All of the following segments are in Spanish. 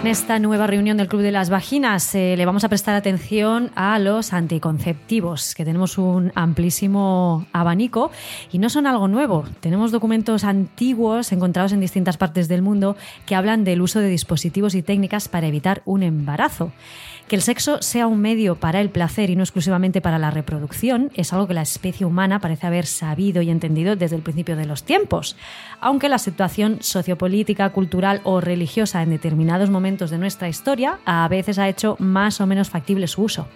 En esta nueva reunión del Club de las Vaginas eh, le vamos a prestar atención a los anticonceptivos, que tenemos un amplísimo abanico y no son algo nuevo. Tenemos documentos antiguos encontrados en distintas partes del mundo que hablan del uso de dispositivos y técnicas para evitar un embarazo. Que el sexo sea un medio para el placer y no exclusivamente para la reproducción es algo que la especie humana parece haber sabido y entendido desde el principio de los tiempos, aunque la situación sociopolítica, cultural o religiosa en determinados momentos de nuestra historia a veces ha hecho más o menos factible su uso.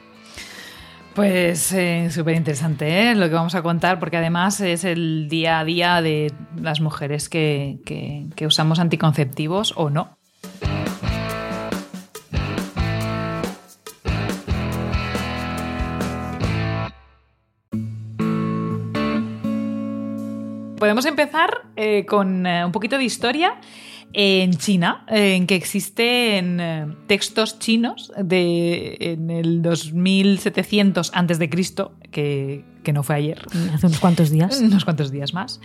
Pues eh, súper interesante ¿eh? lo que vamos a contar, porque además es el día a día de las mujeres que, usamos anticonceptivos o no. Podemos empezar eh, con un poquito de historia en China, en que existen eh, textos chinos de en el 2700 antes de Cristo, que, que no fue ayer. Hace unos cuantos días. Unos cuantos días más.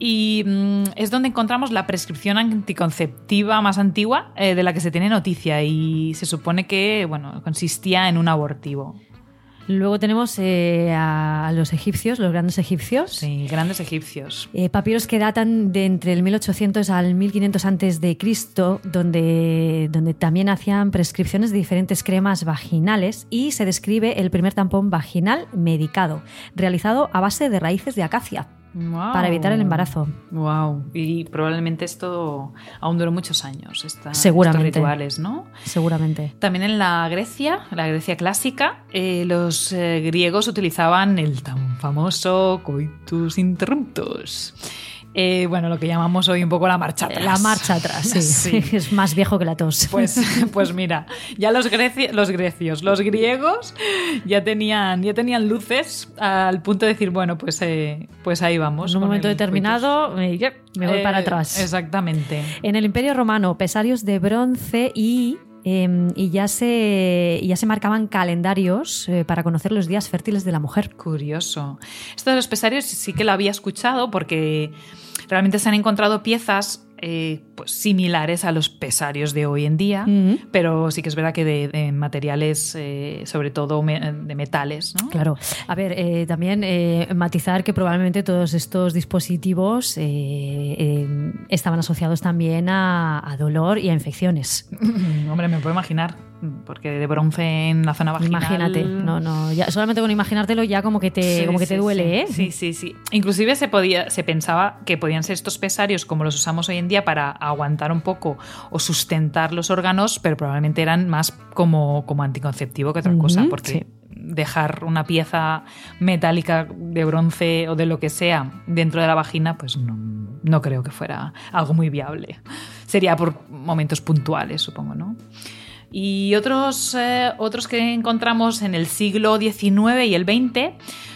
Y mm, es donde encontramos la prescripción anticonceptiva más antigua eh, de la que se tiene noticia y se supone que bueno, consistía en un abortivo. Luego tenemos eh, a los egipcios, los grandes egipcios. Sí, grandes egipcios. Eh, papiros que datan de entre el 1800 al 1500 antes de Cristo, donde, donde también hacían prescripciones de diferentes cremas vaginales y se describe el primer tampón vaginal medicado, realizado a base de raíces de acacia. Wow. Para evitar el embarazo. Wow. Y probablemente esto aún duró muchos años, esta, Seguramente. estos rituales, ¿no? Seguramente. También en la Grecia, la Grecia clásica, eh, los eh, griegos utilizaban el tan famoso coitus interruptus. Eh, bueno, lo que llamamos hoy un poco la marcha atrás. La marcha atrás, sí. Sí. Es más viejo que la tos. Pues, pues mira, ya los, greci- los grecios, los griegos ya tenían, ya tenían luces al punto de decir, bueno, pues, eh, pues ahí vamos. en un momento determinado eh, me voy para Eh, atrás. Exactamente. En el Imperio Romano, pesarios de bronce y, eh, y ya, se, ya se marcaban calendarios eh, para conocer los días fértiles de la mujer. Curioso. Esto de los pesarios sí que lo había escuchado porque realmente se han encontrado piezas eh, pues, similares a los pesarios de hoy en día, pero sí que es verdad que de, de materiales, eh, sobre todo me- de metales, ¿no? Claro. A ver, eh, también eh, matizar que probablemente todos estos dispositivos eh, estaban asociados también a, a dolor y a infecciones. Hombre, me puedo imaginar, porque de bronce en la zona vaginal... Imagínate, no, no, ya, solamente con imaginártelo ya como que te, Sí, como que te duele, sí. ¿eh? Sí, sí, sí. Inclusive se podía, se pensaba que podían ser estos pesarios como los usamos hoy en día para aguantar un poco o sustentar los órganos, pero probablemente eran más como, como anticonceptivo que otra cosa, porque dejar una pieza metálica de bronce o de lo que sea dentro de la vagina, pues no, no creo que fuera algo muy viable. Sería por momentos puntuales, supongo, ¿no? Y otros, eh, otros que encontramos en el siglo XIX y el XX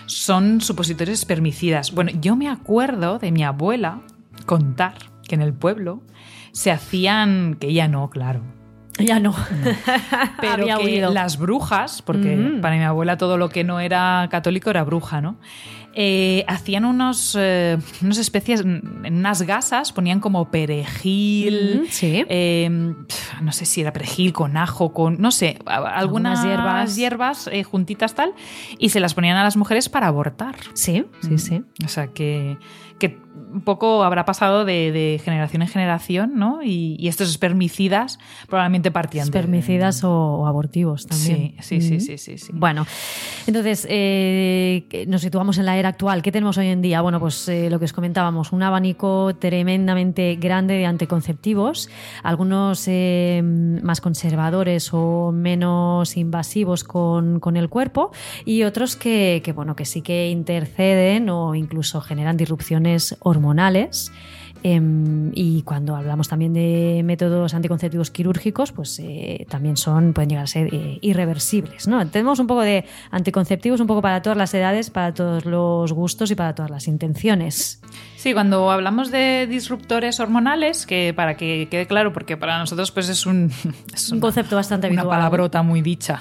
son supositorios espermicidas. Bueno, yo me acuerdo de mi abuela contar que en el pueblo se hacían, que ella no, claro, Ya no. pero Había que las brujas, porque Mm. para mi abuela todo lo que no era católico era bruja, ¿no? Eh, hacían unos, eh, unas especies, en unas gasas, ponían como perejil, Mm, sí. eh, pf, no sé si era perejil con ajo, con, no sé, algunas, Algunas hierbas, hierbas. eh, juntitas tal, y se las ponían a las mujeres para abortar. Sí, sí, Mm. sí. O sea que, que un poco habrá pasado de, de generación en generación, ¿no? Y, y estos espermicidas probablemente partían de- Espermicidas o, o abortivos también. Sí, sí, sí, sí, sí, sí. Bueno, entonces nos situamos en la era actual, ¿qué tenemos hoy en día? Bueno, pues eh, lo que os comentábamos, un abanico tremendamente grande de anticonceptivos, algunos eh, más conservadores o menos invasivos con, con el cuerpo y otros que, que, bueno, que sí que interceden o incluso generan disrupciones hormonales. Em, y cuando hablamos también de métodos anticonceptivos quirúrgicos, pues eh, también son, pueden llegar a ser eh, irreversibles. ¿no? Tenemos un poco de anticonceptivos, un poco para todas las edades, para todos los gustos y para todas las intenciones. Sí, cuando hablamos de disruptores hormonales, que para que quede claro, porque para nosotros pues es un, es un concepto bastante habitual. Una palabrota muy dicha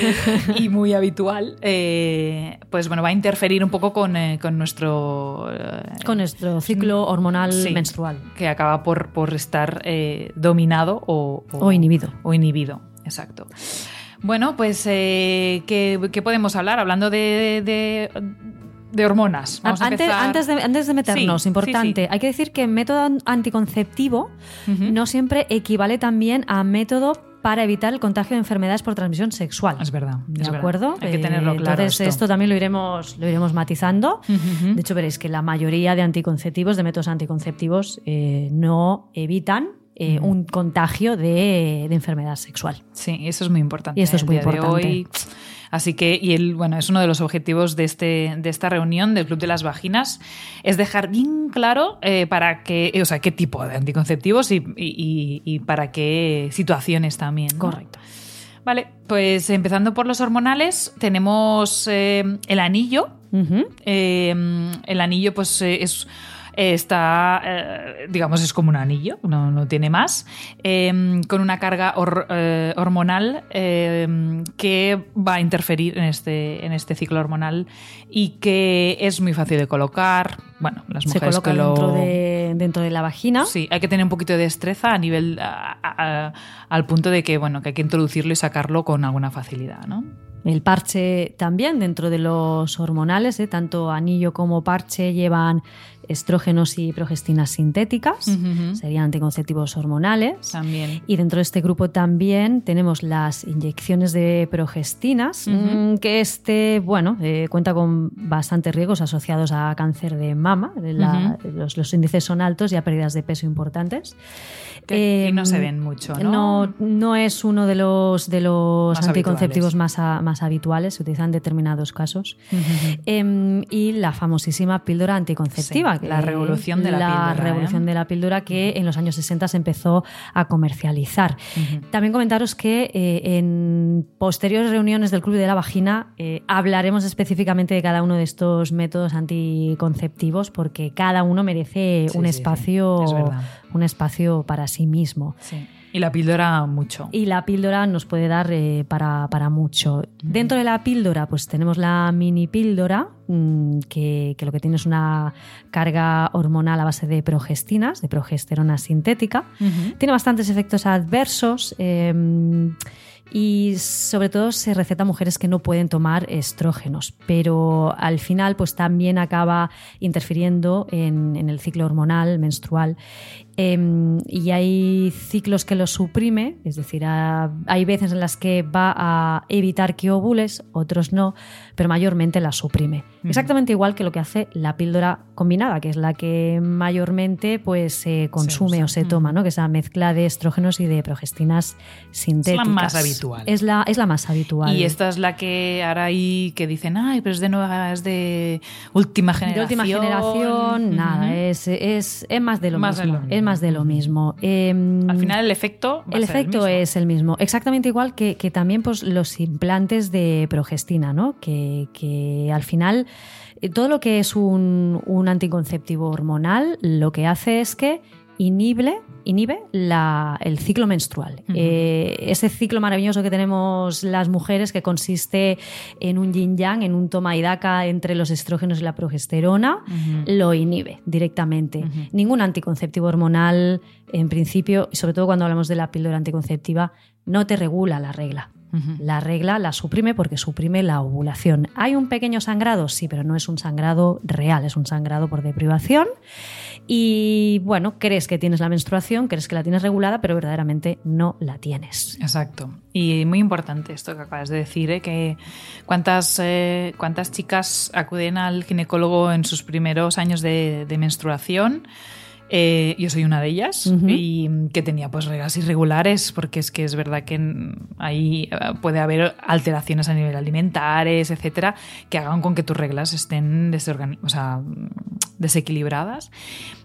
y muy habitual, eh, pues bueno, va a interferir un poco con, eh, con nuestro... Con nuestro ciclo hormonal sí, menstrual. Que acaba por, por estar eh, dominado o, o, o, inhibido. O inhibido, exacto. Bueno, pues, ¿qué, ¿qué, podemos hablar? Hablando de, de de hormonas. Vamos antes, a antes, de, antes de meternos, sí, importante, sí. hay que decir que método anticonceptivo uh -huh. no siempre equivale también a método para evitar el contagio de enfermedades por transmisión sexual. Es verdad. ¿De es acuerdo? Verdad. Hay que tenerlo claro. Entonces, esto. esto. también lo iremos, lo iremos matizando. Uh -huh. De hecho, veréis que la mayoría de anticonceptivos, de métodos anticonceptivos, eh, no evitan eh, uh -huh. un contagio de, de, enfermedad sexual. Sí, eso es muy importante. Y esto es muy importante. Hoy, Así que, y el, bueno, es uno de los objetivos de, este, de esta reunión del Club de las Vaginas, es dejar bien claro eh, para qué, o sea, qué tipo de anticonceptivos y, y, y para qué situaciones también. ¿no? Correcto. Vale, pues empezando por los hormonales, tenemos eh, el anillo. Uh -huh. eh, el anillo, pues es está, eh, digamos, es como un anillo, no, no tiene más, eh, con una carga hor, eh, hormonal eh, que va a interferir en este, en este ciclo hormonal y que es muy fácil de colocar. Bueno, las mujeres Se coloca que lo... dentro, de, dentro de la vagina. Sí, hay que tener un poquito de destreza a nivel, a, a, al punto de que, bueno, que hay que introducirlo y sacarlo con alguna facilidad, ¿no? El parche también dentro de los hormonales, ¿eh? tanto anillo como parche llevan estrógenos y progestinas sintéticas, uh -huh. serían anticonceptivos hormonales. También. Y dentro de este grupo también tenemos las inyecciones de progestinas, uh -huh. que este, bueno, eh, cuenta con bastantes riesgos asociados a cáncer de mama. La, uh -huh. los, los, índices son altos y a pérdidas de peso importantes. Eh, y no se ven mucho, ¿no? No, no es uno de los, de los más anticonceptivos más, a, más habituales, se utilizan en determinados casos. eh, y la famosísima píldora anticonceptiva. Sí, la revolución de la, la píldora. revolución ¿eh? de la píldora que en los años 60 se empezó a comercializar. También comentaros que eh, en posteriores reuniones del Club de la Vagina eh, hablaremos específicamente de cada uno de estos métodos anticonceptivos porque cada uno merece sí, un sí, espacio sí. Un espacio para sí mismo. Sí. Y la píldora mucho. Y la píldora nos puede dar eh, para, para, mucho. Mm. Dentro de la píldora, pues tenemos la mini píldora, mmm, que, que, lo que tiene es una carga hormonal a base de progestinas, de progesterona sintética. Uh -huh. Tiene bastantes efectos adversos. Eh, y sobre todo se receta a mujeres que no pueden tomar estrógenos, pero al final pues también acaba interfiriendo en, en el ciclo hormonal menstrual eh, y hay ciclos que lo suprime, es decir, a, hay veces en las que va a evitar que ovules, otros no, pero mayormente la suprime. Uh -huh. Exactamente igual que lo que hace la píldora combinada, que es la que mayormente pues se consume o se uh -huh. toma, ¿no? que es la mezcla de estrógenos y de progestinas sintéticas. Es la más habitual. Es la, es la más habitual. Y esta es la que ahora hay que dicen, ay, pero es de nueva, es de última generación. De última generación, uh -huh. nada, es, es, es, más de lo más mismo. De lo mismo. Más de lo mismo. Eh, Al final el efecto el efecto el es el mismo, exactamente igual que, que también pues, los implantes de progestina, ¿no? que, que al final eh, todo lo que es un, un anticonceptivo hormonal lo que hace es que inhibe, inhibe la, el ciclo menstrual. Uh -huh. eh, ese ciclo maravilloso que tenemos las mujeres que consiste en un yin yang, en un toma y daca entre los estrógenos y la progesterona, uh -huh. lo inhibe directamente. Uh -huh. Ningún anticonceptivo hormonal, en principio, y sobre todo cuando hablamos de la píldora anticonceptiva, no te regula la regla. La regla la suprime porque suprime la ovulación. ¿Hay un pequeño sangrado? Sí, pero no es un sangrado real, es un sangrado por deprivación. Y bueno, crees que tienes la menstruación, crees que la tienes regulada, pero verdaderamente no la tienes. Exacto. Y muy importante esto que acabas de decir, ¿eh? que cuántas, eh, cuántas chicas acuden al ginecólogo en sus primeros años de, de menstruación eh, yo soy una de ellas y que tenía pues reglas irregulares porque es que es verdad que ahí eh, puede haber alteraciones a nivel alimentares, etcétera, que hagan con que tus reglas estén o sea, desequilibradas.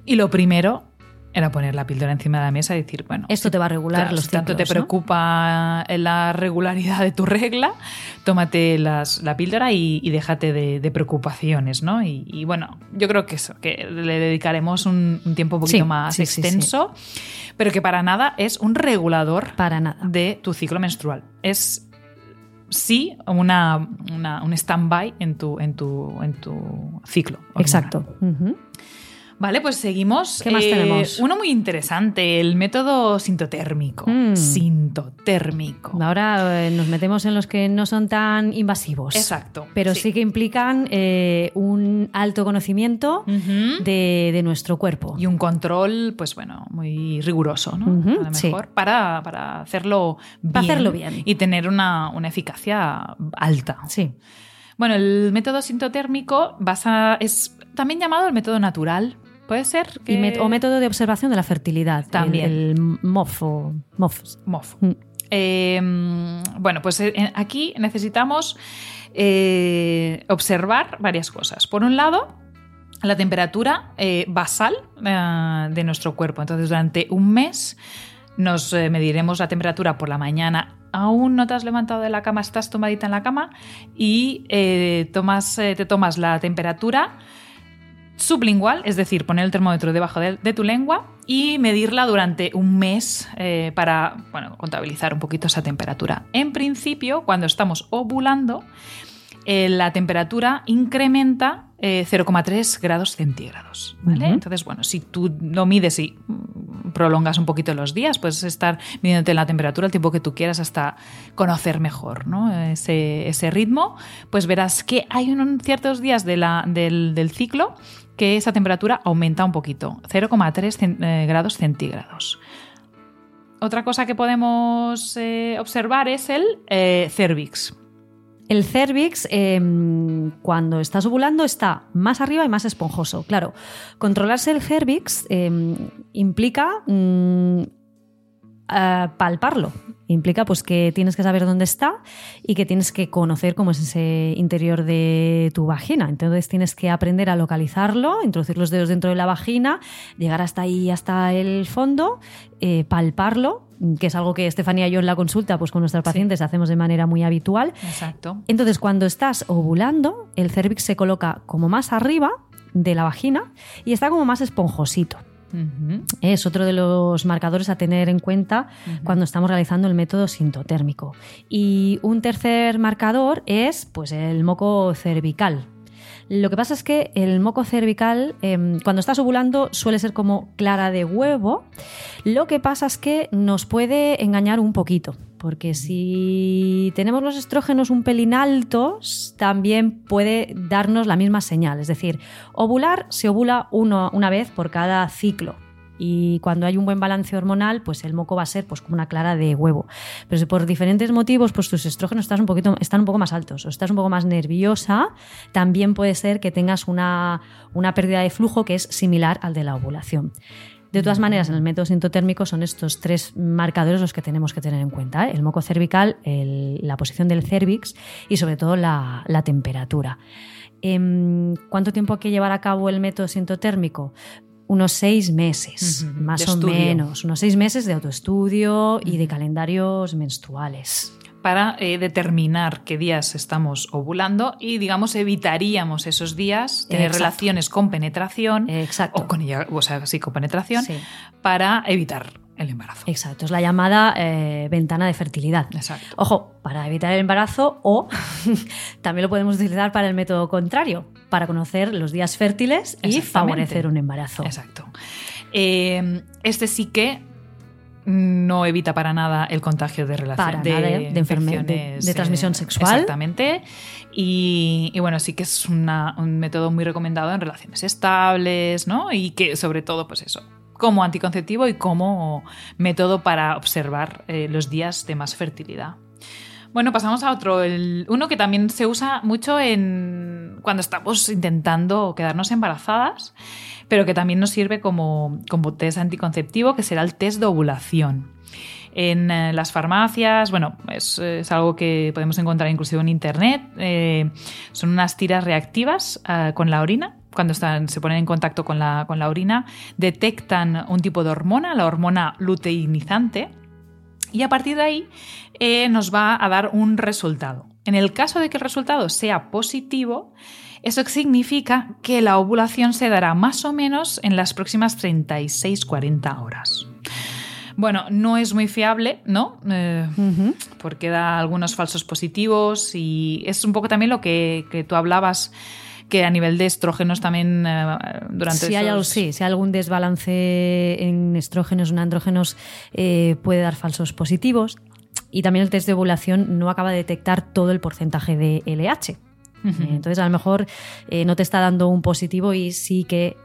Y lo primero era poner la píldora encima de la mesa y decir, bueno, esto te va a regular los si tanto te preocupa la regularidad de tu regla, tómate las, la píldora y, déjate de, preocupaciones, ¿no? Y, bueno, yo creo que eso, que le dedicaremos un, tiempo un poquito más extenso, pero que para nada es un regulador para nada. de tu ciclo menstrual. Es sí una, un stand-by en tu, en, tu, en tu ciclo. Exacto. Vale, pues seguimos. ¿Qué más eh, tenemos? Uno muy interesante, el método sintotérmico. Mm. Sintotérmico. Ahora eh, nos metemos en los que no son tan invasivos. Exacto. Pero sí, que implican eh, un alto conocimiento de, nuestro cuerpo. Y un control, pues bueno, muy riguroso, ¿no? a lo mejor. Para, hacerlo bien. Para hacerlo bien. Y tener una, una eficacia alta. Sí. Bueno, el método sintotérmico basa, es también llamado el método natural Puede ser. o método de observación de la fertilidad. También. El, MOF o MOF. Mm. Em, bueno, pues eh, aquí necesitamos eh, observar varias cosas. Por un lado, la temperatura eh, basal de nuestro cuerpo. Entonces, durante un mes nos mediremos la temperatura por la mañana. Aún no te has levantado de la cama, estás tomadita en la cama y tomas, te tomas la temperatura sublingual, es decir, poner el termómetro debajo de, tu lengua y medirla durante un mes eh, para bueno, contabilizar un poquito esa temperatura. En principio, cuando estamos ovulando, eh, la temperatura incrementa 0,3 eh, grados centígrados. Entonces, bueno, si tú lo mides y mm, prolongas un poquito los días, puedes estar midiéndote la temperatura el tiempo que tú quieras hasta conocer mejor ese, ritmo, pues verás que hay unos ciertos días del, del ciclo que esa temperatura aumenta un poquito, 0,3 eh, grados centígrados. Otra cosa que podemos eh, observar es el cervix. El cervix, em, cuando estás ovulando, está más arriba y más esponjoso. Claro, controlarse el cervix em, implica mm, palparlo. Implica pues que tienes que saber dónde está y que tienes que conocer cómo es ese interior de tu vagina. Entonces tienes que aprender a localizarlo, introducir los dedos dentro de la vagina, llegar hasta ahí, hasta el fondo, eh, palparlo, que es algo que Estefanía y yo en la consulta pues con nuestros pacientes hacemos de manera muy habitual. Exacto. Entonces cuando estás ovulando, el cervix se coloca como más arriba de la vagina y está como más esponjosito. Es otro de los marcadores a tener en cuenta cuando estamos realizando el método sintotérmico. Y un tercer marcador es pues, el moco cervical. Lo que pasa es que el moco cervical, em, cuando estás ovulando, suele ser como clara de huevo. Lo que pasa es que nos puede engañar un poquito porque si tenemos los estrógenos un pelín altos, también puede darnos la misma señal. Es decir, ovular se ovula una vez por cada ciclo. Y cuando hay un buen balance hormonal, pues el moco va a ser pues, como una clara de huevo. Pero si por diferentes motivos pues tus estrógenos están un, poquito, están un poco más altos o estás un poco más nerviosa, también puede ser que tengas una, una pérdida de flujo que es similar al de la ovulación. De todas maneras, en el método sintotérmico son estos tres marcadores los que tenemos que tener en cuenta. ¿eh? El moco cervical, la posición del cervix y sobre todo la, temperatura. Em, ¿Cuánto tiempo hay que llevar a cabo el método sintotérmico? Unos seis meses, más o menos. Unos seis meses de autoestudio y de calendarios menstruales para eh, determinar qué días estamos ovulando y, digamos, evitaríamos esos días tener relaciones con penetración Exacto. o con ella, o sea, sí, con penetración para evitar el embarazo. Exacto, es la llamada eh, ventana de fertilidad. Exacto. Ojo, para evitar el embarazo o también lo podemos utilizar para el método contrario, para conocer los días fértiles y favorecer un embarazo. Exacto. Eh, este sí que no evita para nada el contagio de relación de, de, de, transmisión eh, sexual. Exactamente. Y, bueno, sí que es un método muy recomendado en relaciones estables, ¿no? Y que sobre todo, pues eso, como anticonceptivo y como método para observar eh, los días de más fertilidad. Bueno, pasamos a otro, el, uno que también se usa mucho en cuando estamos intentando quedarnos embarazadas, pero que también nos sirve como, como test anticonceptivo, que será el test de ovulación. En eh, las farmacias, bueno, es, algo que podemos encontrar inclusive en internet. Eh, son unas tiras reactivas eh, con la orina cuando se ponen en contacto con la, con la, orina, detectan un tipo de hormona, la hormona luteinizante, y a partir de ahí eh, nos va a dar un resultado. En el caso de que el resultado sea positivo, eso significa que la ovulación se dará más o menos en las próximas 36-40 horas. Bueno, no es muy fiable, ¿no? Eh, porque da algunos falsos positivos y es un poco también lo que, que tú hablabas que a nivel de estrógenos también eh, durante si hay algo, sí, si hay algún desbalance en estrógenos o en andrógenos eh, puede dar falsos positivos y también el test de ovulación no acaba de detectar todo el porcentaje de LH. Entonces, a lo mejor eh, no te está dando un positivo y sí que,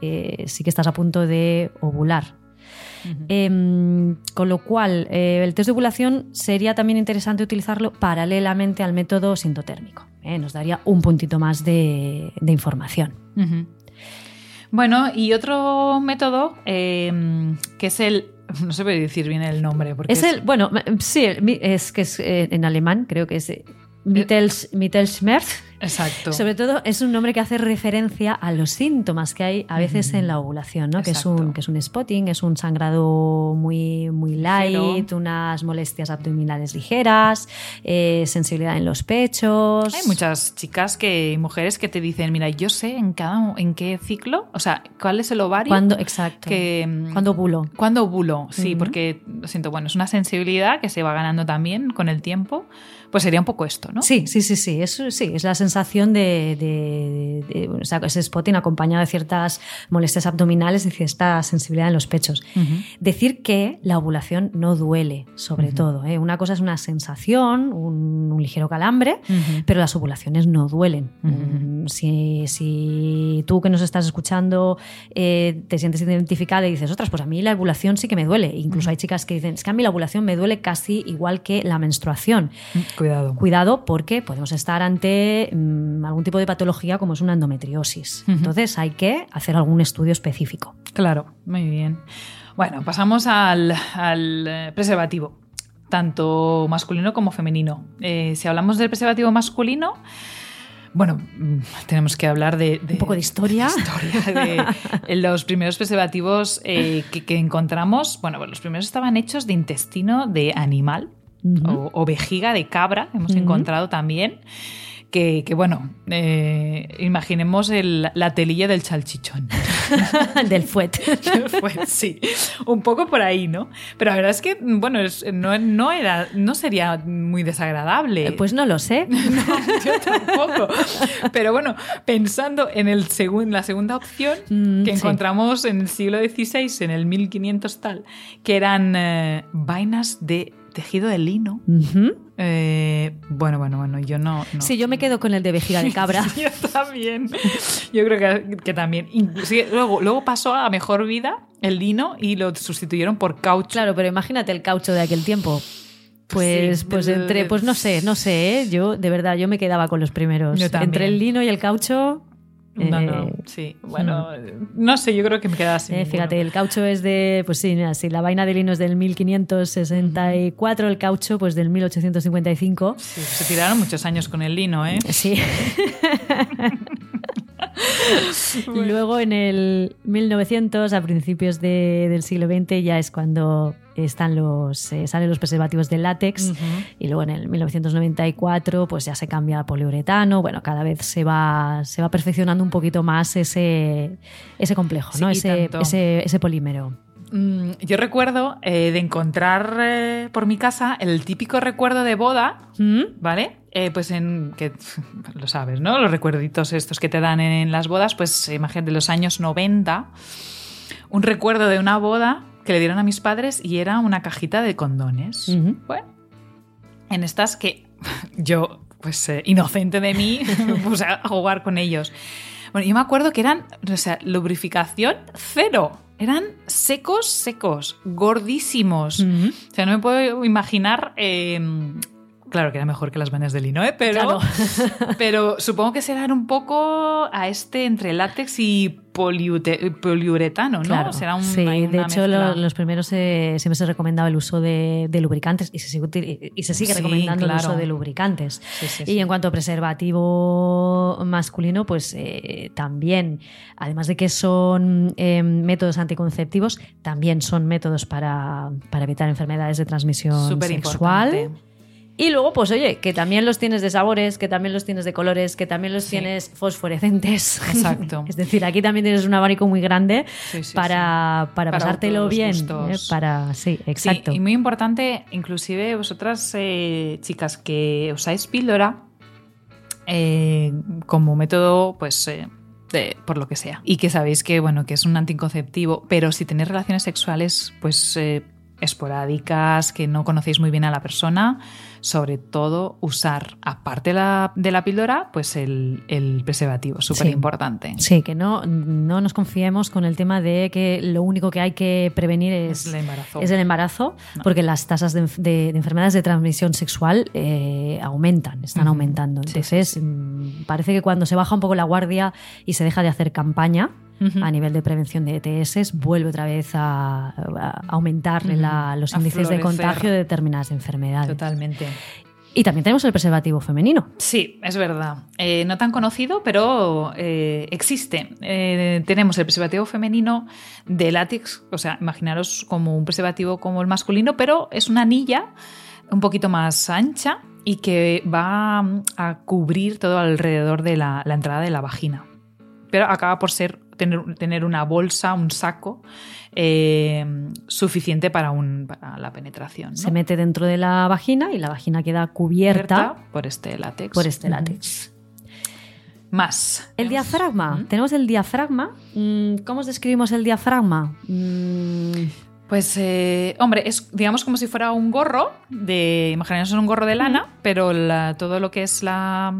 sí que estás a punto de ovular. Em, con lo cual, el test de ovulación sería también interesante utilizarlo paralelamente al método sintotérmico. ¿eh? nos daría un puntito más de, información. Bueno, y otro método em, que es el no se puede decir bien el nombre. Porque es, el, bueno, sí, es que es eh, en alemán, creo que es eh, Mittels, Mittelschmerz. Exacto. Sobre todo es un nombre que hace referencia a los síntomas que hay a veces en la ovulación, ¿no? Que es, un, que es un spotting, es un sangrado muy, muy light, unas molestias abdominales ligeras, eh, sensibilidad en los pechos. Hay muchas chicas que, mujeres que te dicen, mira, yo sé en cada en qué ciclo, o sea, cuál es el ovario. Cuando, exacto. Que, cuando ovulo. Cuando ovulo, sí, porque lo siento, bueno, es una sensibilidad que se va ganando también con el tiempo. Pues sería un poco esto, ¿no? Sí, sí, sí, sí. Eso sí, es la sensación de, o sea, ese spotting acompañado de ciertas molestias abdominales y cierta sensibilidad en los pechos. Decir que la ovulación no duele, sobre todo. ¿eh? Una cosa es una sensación, un, ligero calambre, pero las ovulaciones no duelen. Mm, si, tú que nos estás escuchando eh, te sientes identificada y dices, otras, pues a mí la ovulación sí que me duele. Incluso hay chicas que dicen, es que a mí la ovulación me duele casi igual que la menstruación. Cuidado. Cuidado porque podemos estar ante mm, algún tipo de patología como es una endometriosis. Entonces hay que hacer algún estudio específico. Claro, muy bien. Bueno, pasamos al, eh, preservativo, tanto masculino como femenino. Eh, si hablamos del preservativo masculino, bueno, mm, tenemos que hablar de, un poco de historia. De, los primeros preservativos eh, que, encontramos, bueno, los primeros estaban hechos de intestino de animal o, vejiga de cabra, hemos encontrado también. Que, bueno, eh, imaginemos la telilla del chalchichón. del fuet. sí. Un poco por ahí, ¿no? Pero la verdad es que, bueno, no, era, no sería muy desagradable. Eh, pues no lo sé. no, yo tampoco. Pero bueno, pensando en el la segunda opción mm, que encontramos en el siglo XVI, en el 1500 tal, que eran eh, vainas de tejido de lino. Eh, bueno, bueno, bueno, yo no, Sí, yo me quedo con el de vejiga de cabra. yo también. Yo creo que, también. luego, luego pasó a mejor vida el lino y lo sustituyeron por caucho. Claro, pero imagínate el caucho de aquel tiempo. Pues, pues entre, pues no sé, no sé, ¿eh? yo de verdad yo me quedaba con los primeros. Entre el lino y el caucho, no, no, eh, sí. Bueno, no sé, yo creo que me queda así. Eh, fíjate, el caucho es de, pues sí, mira, si la vaina de lino es del 1564, el caucho pues del 1855. Sí, se tiraron muchos años con el lino, ¿eh? Sí. Y luego en el 1900, a principios del siglo XX, ya es cuando están los, eh, salen los preservativos de látex y luego en el 1994 pues ya se cambia a poliuretano. Bueno, cada vez se va, se va perfeccionando un poquito más ese, ese complejo, ¿no? ese, ese, polímero. Mm, yo recuerdo eh, de encontrar eh, por mi casa el típico recuerdo de boda, ¿Mm? ¿vale? pues en que lo sabes, ¿no? Los recuerditos estos que te dan en, las bodas, pues imagínate de los años 90, un recuerdo de una boda que le dieron a mis padres y era una cajita de condones. Bueno, en estas que yo, pues eh, inocente de mí, me puse a jugar con ellos. Bueno, yo me acuerdo que eran, o sea, lubrificación cero. Eran secos, secos, gordísimos. O sea, no me puedo imaginar. eh, claro que era mejor que las venas de lino, ¿eh? pero, Claro. pero supongo que serán un poco a este entre látex y poliute- poliuretano, ¿no? Claro, Será un, sí, de hecho lo- los primeros eh, siempre se recomendaba el uso de, de lubricantes y se sigue, y se sigue Sí, recomendando el uso de lubricantes. Sí, Y en cuanto a preservativo masculino, pues eh, también, además de que son eh, métodos anticonceptivos, también son métodos para, para evitar enfermedades de transmisión Súper sexual. importante. Y luego, pues oye, que también los tienes de sabores, que también los tienes de colores, que también los Sí. tienes fosforescentes. Exacto. es decir, aquí también tienes un abanico muy grande Sí, sí, para, para, Para pasártelo bien. ¿eh? Para, sí, exacto. Y muy importante, inclusive vosotras, eh, chicas, que usáis píldora eh, como método, pues. de- por lo que sea. Y que sabéis que, bueno, que es un anticonceptivo, pero si tenéis relaciones sexuales, pues esporádicas, que no conocéis muy bien a la persona, sobre todo usar, aparte la- de la píldora, pues el, el preservativo, súper importante. Sí, que no, no nos confiemos con el tema de que lo único que hay que prevenir es, Es el embarazo. es el embarazo, No. porque las tasas de, enf- de- de enfermedades de transmisión sexual eh, aumentan, están aumentando. Entonces, sí, sí. mm, parece que cuando se baja un poco la guardia y se deja de hacer campaña Ujú. a nivel de prevención de ETS, vuelve otra vez a, a aumentar Ujú. la- los A índices de florecer. contagio de determinadas enfermedades. Totalmente. Y también tenemos el preservativo femenino. Sí, es verdad. Eh, no tan conocido, pero eh, existe. Eh, tenemos el preservativo femenino de látex, o sea, imaginaros como un preservativo como el masculino, pero es una anilla un poquito más ancha y que va a cubrir todo alrededor de la, la entrada de la vagina. Pero acaba por ser tener, tener una bolsa, un saco eh, suficiente para, un, para la penetración. ¿no? Se mete dentro de la vagina y la vagina queda cubierta Cubierta por este látex. por este látex. Más. El Tenemos- diafragma. ¿Mm? Tenemos el diafragma. Mm, ¿Cómo os describimos el diafragma? Mm, Pues, eh, hombre, es digamos como si fuera un gorro de. Imaginaos un gorro de lana, pero la- todo lo que es la.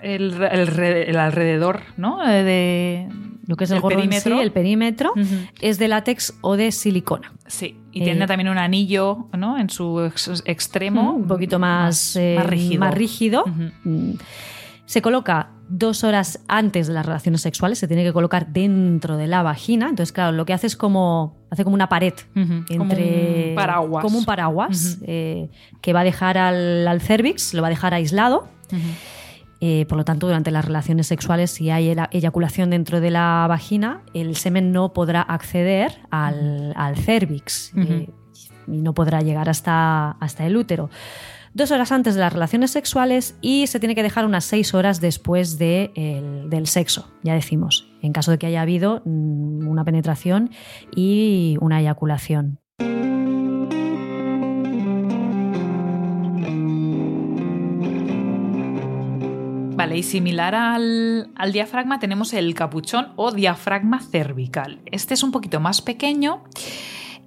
El, el alrededor, ¿no? Eh, De, lo que es el, el gorro en sí, perímetro. el perímetro, es de látex o de silicona. Sí, y Eh, tiene también un anillo, ¿no? En su ex- extremo. un poquito más, eh, más rígido. más rígido. Mm, Se coloca dos horas antes de las relaciones sexuales, se tiene que colocar dentro de la vagina. Entonces, claro, lo que hace es como, hace como una pared entre Como un paraguas. como un paraguas, eh, que va a dejar al, al cervix, lo va a dejar aislado. Eh, por lo tanto, durante las relaciones sexuales, si hay eyaculación dentro de la vagina, el semen no podrá acceder al, al cervix eh, y no podrá llegar hasta, hasta el útero. Dos horas antes de las relaciones sexuales y se tiene que dejar unas seis horas después de el- del sexo, ya decimos, en caso de que haya habido mm, una penetración y una eyaculación. Vale, y similar al, al diafragma tenemos el capuchón o diafragma cervical. Este es un poquito más pequeño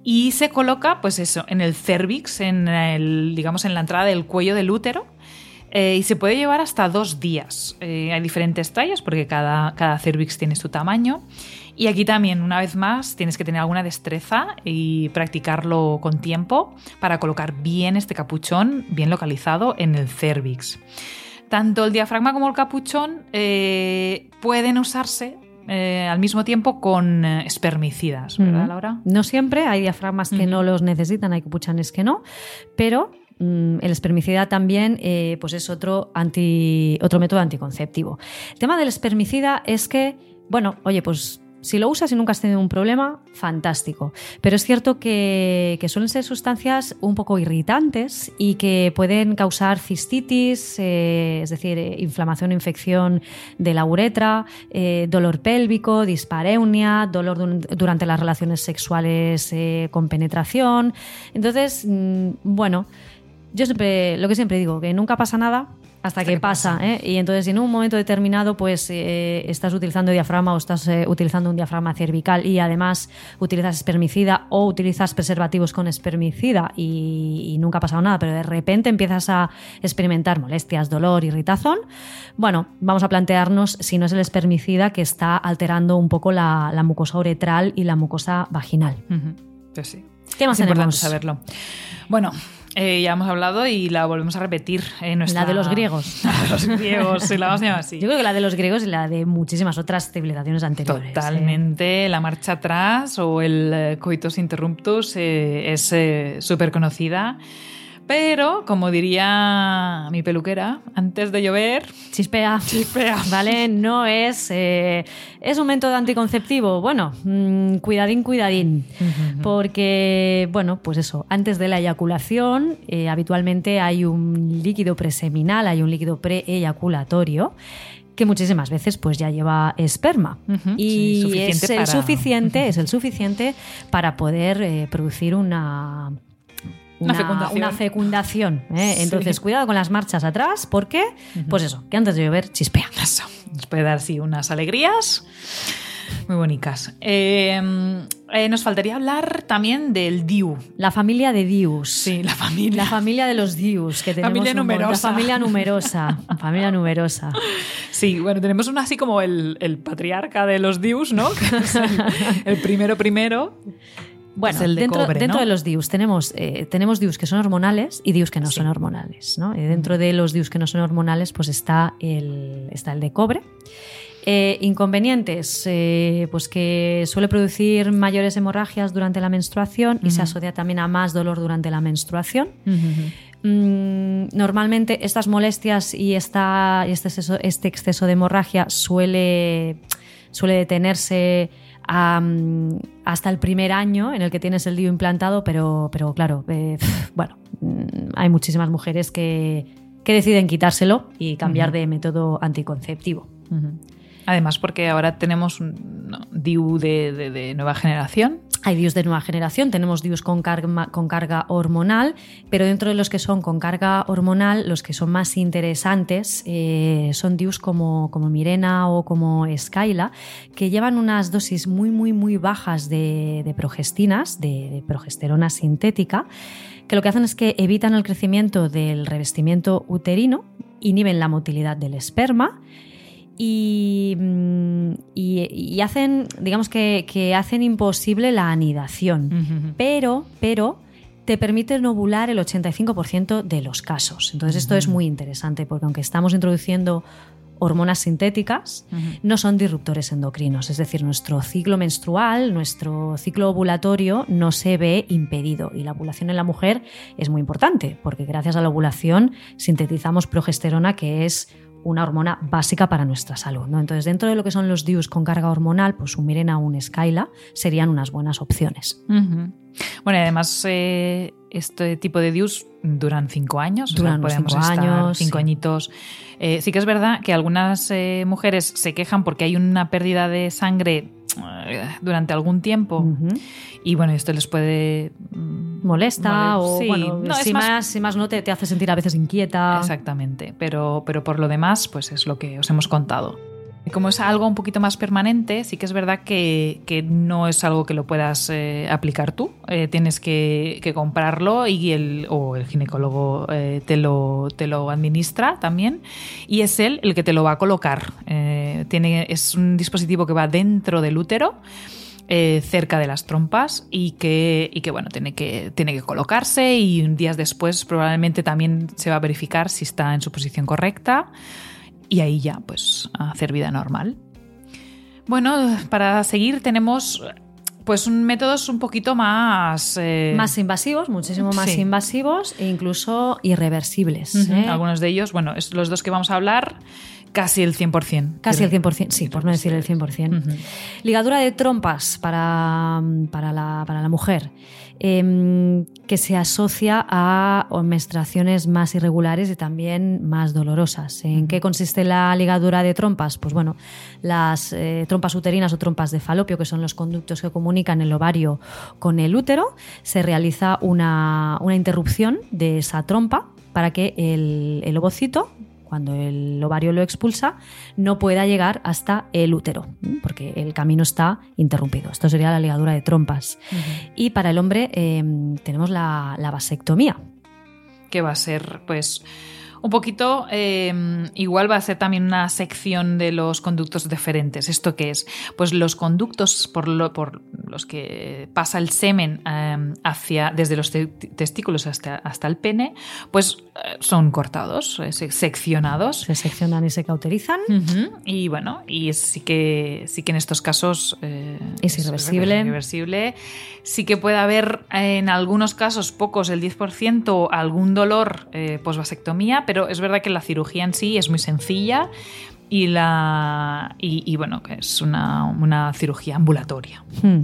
y se coloca, pues eso, en el cervix, en el, digamos, en la entrada del cuello del útero. eh, y se puede llevar hasta dos días. Eh, hay diferentes tallas porque cada, cada cervix tiene su tamaño. Y aquí también, una vez más, tienes que tener alguna destreza y practicarlo con tiempo para colocar bien este capuchón, bien localizado en el cervix. Tanto el diafragma como el capuchón eh, pueden usarse eh, al mismo tiempo con eh, espermicidas, ¿verdad. Laura? No siempre, hay diafragmas que no los necesitan, hay capuchones que no, pero mm, el espermicida también eh, pues es otro, anti, otro método anticonceptivo. El tema del espermicida es que, bueno, oye, pues si lo usas y nunca has tenido un problema, fantástico. Pero es cierto que, suelen ser sustancias un poco irritantes y que pueden causar cistitis, eh, es decir, eh, inflamación infección de la uretra, eh, dolor pélvico, dispareunia, dolor durante las relaciones sexuales con penetración. Entonces, mm, bueno, yo siempre, lo que siempre digo, que nunca pasa nada hasta que pasa. ¿eh? Y entonces, en un momento determinado, pues eh, estás utilizando diafragma o estás eh, utilizando un diafragma cervical y además utilizas espermicida o utilizas preservativos con espermicida y, y nunca ha pasado nada, pero de repente empiezas a experimentar molestias, dolor, irritazón, bueno, vamos a plantearnos si no es el espermicida que está alterando un poco la, la mucosa uretral y la mucosa vaginal. Pues sí. ¿Qué más es importante tenemos? saberlo. Bueno, eh, ya hemos hablado y la volvemos a repetir. eh, nuestra- La de los griegos. La de los griegos, sí, la vamos a llamar así. Yo creo que la de los griegos y la de muchísimas otras civilizaciones anteriores. ¿eh? Totalmente, la marcha atrás o el eh, coitus interruptus eh, es súper conocida. Pero, como diría mi peluquera, antes de llover, Chispea. Chispea. ¿Vale? No es. eh, ¿Es un método anticonceptivo? Bueno, mm, cuidadín, cuidadín. Porque, bueno, pues eso, antes de la eyaculación, eh, habitualmente hay un líquido preseminal, hay un líquido preeyaculatorio que muchísimas veces pues ya lleva esperma y sí, es el para- suficiente es el suficiente para poder eh, producir una Una fecundación. una fecundación, ¿eh? Sí. Entonces, cuidado con las marchas atrás, porque, pues eso, que antes de llover chispea. Eso, nos puede dar así unas alegrías muy bonitas. Eh, eh, nos faltaría hablar también del DIU. La familia de Dius. Sí, la familia. La familia de los Dius, que tenemos Familia un numerosa. La familia numerosa. familia numerosa. Sí, bueno, tenemos uno así como el, el patriarca de los Dius, ¿no? Que es el, el primero primero. Bueno, Es el de dentro, cobre, dentro ¿no? de los DIUs tenemos, eh, tenemos DIUs que son hormonales y DIUs que no Sí. son hormonales. ¿no? Y dentro de los DIUs que no son hormonales, pues está el, está el de cobre. Eh, inconvenientes, eh, pues que suele producir mayores hemorragias durante la menstruación y se asocia también a más dolor durante la menstruación. Mm, normalmente estas molestias y, esta, este, exceso, este exceso de hemorragia suele, suele detenerse hasta el primer año en el que tienes el DIU implantado, pero, pero claro, eh, bueno, mm, hay muchísimas mujeres que, que deciden quitárselo y cambiar de método anticonceptivo. Además, porque ahora tenemos un DIU de, de- de nueva generación. Hay DIUs de nueva generación, tenemos DIUs con carga, hormonal, pero dentro de los que son con carga hormonal, los que son más interesantes eh, son DIUs como, como Mirena o como Skyla, que llevan unas dosis muy, muy, muy bajas de, de progestinas, de, de progesterona sintética, que lo que hacen es que evitan el crecimiento del revestimiento uterino, inhiben la motilidad del esperma y, y- y hacen, digamos que, que hacen imposible la anidación. Pero, pero te permiten ovular el 85% de los casos. Entonces esto es muy interesante porque aunque estamos introduciendo hormonas sintéticas, no son disruptores endocrinos. Es decir, nuestro ciclo menstrual, nuestro ciclo ovulatorio no se ve impedido. Y la ovulación en la mujer es muy importante porque gracias a la ovulación sintetizamos progesterona que es una hormona básica para nuestra salud. ¿no? Entonces, dentro de lo que son los DIUs con carga hormonal, pues un Mirena o un Skyla serían unas buenas opciones. Bueno, y además eh, este tipo de DIUs duran cinco años. o sea, Duran podemos cinco estar años, Cinco sí. añitos. Eh, sí que es verdad que algunas eh, mujeres se quejan porque hay una pérdida de sangre durante algún tiempo. Y bueno, esto les puede... Molesta mole- o, sí, bueno, no, si, más- más, si más no te, te hace sentir a veces inquieta. Exactamente, pero, pero por lo demás, pues es lo que os hemos contado. Como es algo un poquito más permanente, sí que es verdad que, que no es algo que lo puedas eh, aplicar tú. Eh, tienes que, que comprarlo y el, o el ginecólogo eh, te, lo, te lo administra también. Y es él el que te lo va a colocar. Tiene, es un dispositivo que va dentro del útero eh, cerca de las trompas y que, y que bueno, tiene que, tiene que colocarse y días después probablemente también se va a verificar si está en su posición correcta y ahí ya pues hacer vida normal. Bueno, para seguir tenemos pues un métodos un poquito más... eh, Más invasivos, muchísimo más Sí. invasivos e incluso irreversibles. ¿eh? Algunos de ellos, bueno, es- los dos que vamos a hablar, casi el 100%. Casi el creo. 100%, sí, por no decir el 100%. Ujú. Ligadura de trompas para, para, la, para la mujer, em, que se asocia a menstruaciones más irregulares y también más dolorosas. ¿En qué consiste la ligadura de trompas? Pues bueno, las eh, trompas uterinas o trompas de falopio, que son los conductos que comunican el ovario con el útero, se realiza una, una interrupción de esa trompa para que el, el ovocito cuando el ovario lo expulsa, no pueda llegar hasta el útero, porque el camino está interrumpido. Esto sería la ligadura de trompas. Y para el hombre eh, tenemos la, la vasectomía. Que va a ser, pues un poquito, eh, igual va a ser también una sección de los conductos deferentes. ¿Esto qué es? Pues los conductos por, por los que pasa el semen eh, hacia, desde los testículos hasta, hasta el pene, pues eh, son cortados, seccionados. Se seccionan y se cauterizan. Y bueno, y sí que, sí que en estos casos es irreversible. Es irreversible. Sí que puede haber en algunos casos, pocos, el 10%, algún dolor posvasectomía, pero es verdad que la cirugía en sí es muy sencilla y la y, bueno, que es una, cirugía ambulatoria. Hmm.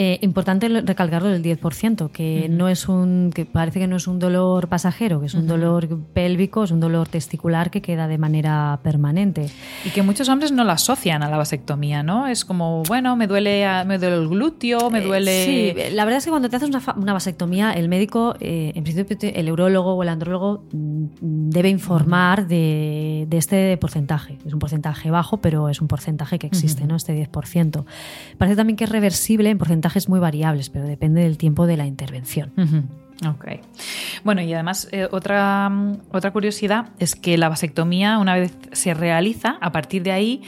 Eh, importante recalcarlo del 10%, que no es un, que parece que no es un dolor pasajero, que es un dolor pélvico, es un dolor testicular que queda de manera permanente. Y que muchos hombres no lo asocian a la vasectomía, ¿no? Es como, bueno, me duele, me duele el glúteo, me eh, duele. sí, la verdad es que cuando te haces una, vasectomía, el médico, eh, en principio, el eurólogo o el andrólogo mm, debe informar de, este porcentaje. Es un porcentaje bajo, pero es un porcentaje que existe, ¿no? Este 10%. Parece también que es reversible en porcentaje muy variables, pero depende del tiempo de la intervención. Ok. Bueno, y además eh, otra, otra curiosidad es que la vasectomía, una vez se realiza, a partir de ahí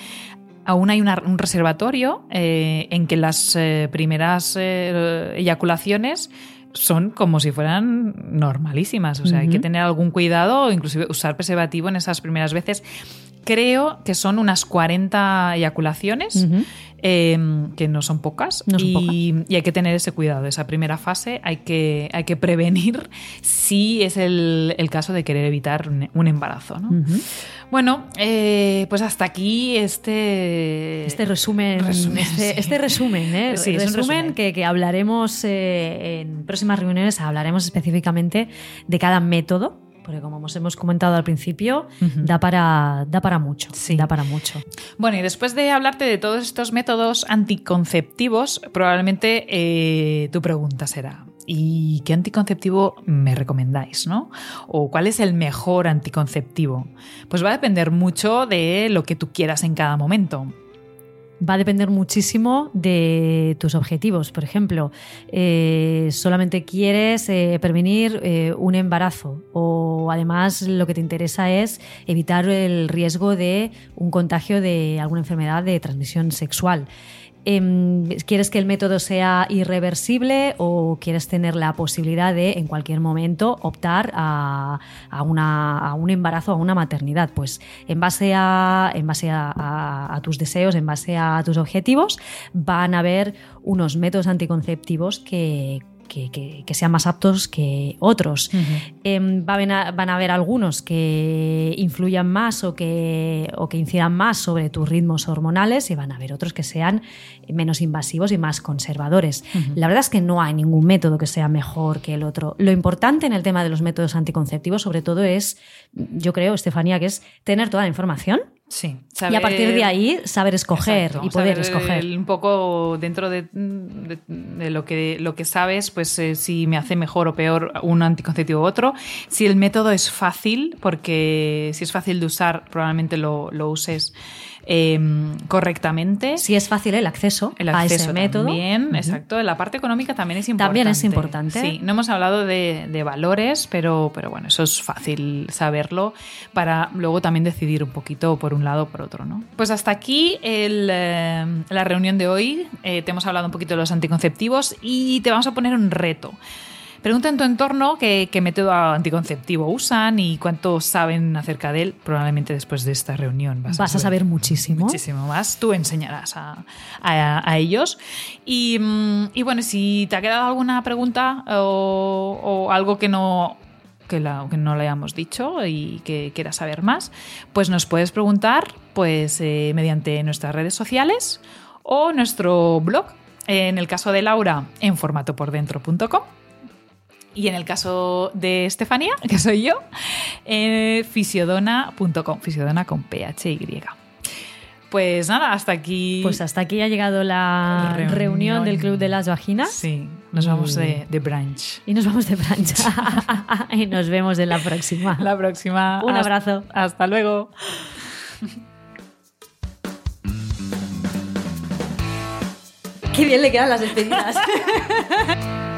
aún hay un reservatorio eh, en que las eh, primeras eyaculaciones son como si fueran normalísimas. O sea, hay que tener algún cuidado, inclusive usar preservativo en esas primeras veces. Creo que son unas 40 eyaculaciones. Em, que no son pocas, y, hay que tener ese cuidado. Esa primera fase hay que, hay que prevenir si es el, caso de querer evitar un, embarazo. Bueno, eh, pues hasta aquí este, este resumen. este, este, resumen, ¿eh? resumen, Que, hablaremos eh, en próximas reuniones, hablaremos específicamente de cada método porque como hemos comentado al principio, da, para, da para mucho. Sí. Da para mucho. Bueno, y después de hablarte de todos estos métodos anticonceptivos, probablemente eh, tu pregunta será. ¿Y qué anticonceptivo me recomendáis, no? ¿O cuál es el mejor anticonceptivo? Pues va a depender mucho de lo que tú quieras en cada momento va a depender muchísimo de tus objetivos. Por ejemplo, eh, solamente quieres eh, prevenir eh, un embarazo o además lo que te interesa es evitar el riesgo de un contagio de alguna enfermedad de transmisión sexual. Em, ¿Quieres que el método sea irreversible o quieres tener la posibilidad de en cualquier momento optar a, un embarazo, a una maternidad? Pues en base, a, en base a, tus deseos, en base a tus objetivos, van a haber unos métodos anticonceptivos que que, sean más aptos que otros. Em, van, a, haber algunos que influyan más o que, o que incidan más sobre tus ritmos hormonales y van a haber otros que sean menos invasivos y más conservadores. La verdad es que no hay ningún método que sea mejor que el otro. Lo importante en el tema de los métodos anticonceptivos, sobre todo, es, yo creo, Estefanía, que es tener toda la información Sí. y a partir de ahí saber escoger y poder escoger. Un poco dentro de, lo, que, lo que sabes, pues eh, si me hace mejor o peor un anticonceptivo u otro. Si el método es fácil, porque si es fácil de usar, probablemente lo, lo uses Em, correctamente. Si es fácil el acceso, el a ese método. También, exacto. La parte económica también es importante. También es importante. Sí, no hemos hablado de, valores, pero, pero bueno, eso es fácil saberlo para luego también decidir un poquito por un lado o por otro, ¿no? Pues hasta aquí eh, la reunión de hoy. Eh, te hemos hablado un poquito de los anticonceptivos y te vamos a poner un reto. Pregunta en tu entorno qué, método anticonceptivo usan y cuánto saben acerca de él. Probablemente después de esta reunión vas, a, saber, muchísimo. Muchísimo más. Tú enseñarás a, ellos. Mm, y, bueno, si te ha quedado alguna pregunta o, algo que no que, no le hayamos dicho y que quieras saber más, pues nos puedes preguntar pues, eh, mediante nuestras redes sociales o nuestro blog. En el caso de Laura, en formatopordentro.com y en el caso de Estefanía, que soy yo, eh, fisiodona.com, fisiodona con PHY. Pues nada, hasta aquí. Pues hasta aquí ha llegado la reunión, Reunión. del Club de las Vaginas. Sí, nos vamos de, de brunch. Y nos vamos de plancha. y nos vemos en la próxima. La próxima. Un Hasta- abrazo. Hasta luego. Qué bien le quedan las despedidas.